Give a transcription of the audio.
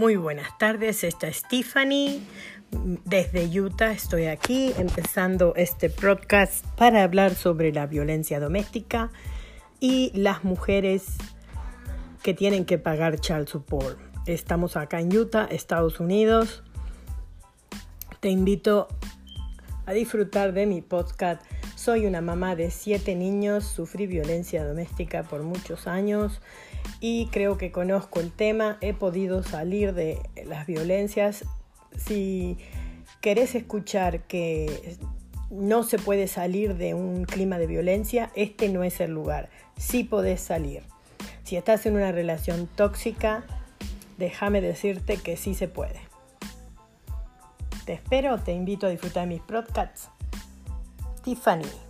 Muy buenas tardes, esta es Stephanie. Desde Utah estoy aquí empezando este podcast para hablar sobre la violencia doméstica y las mujeres que tienen que pagar child support. Estamos acá en Utah, Estados Unidos. Te invito a disfrutar de mi podcast. Soy una mamá de siete niños, sufrí violencia doméstica por muchos años y creo que conozco el tema, he podido salir de las violencias. Si querés escuchar que no se puede salir de un clima de violencia, este no es el lugar. Sí podés salir. Si estás en una relación tóxica, déjame decirte que sí se puede. Te espero, te invito a disfrutar de mis podcasts. Tiffany.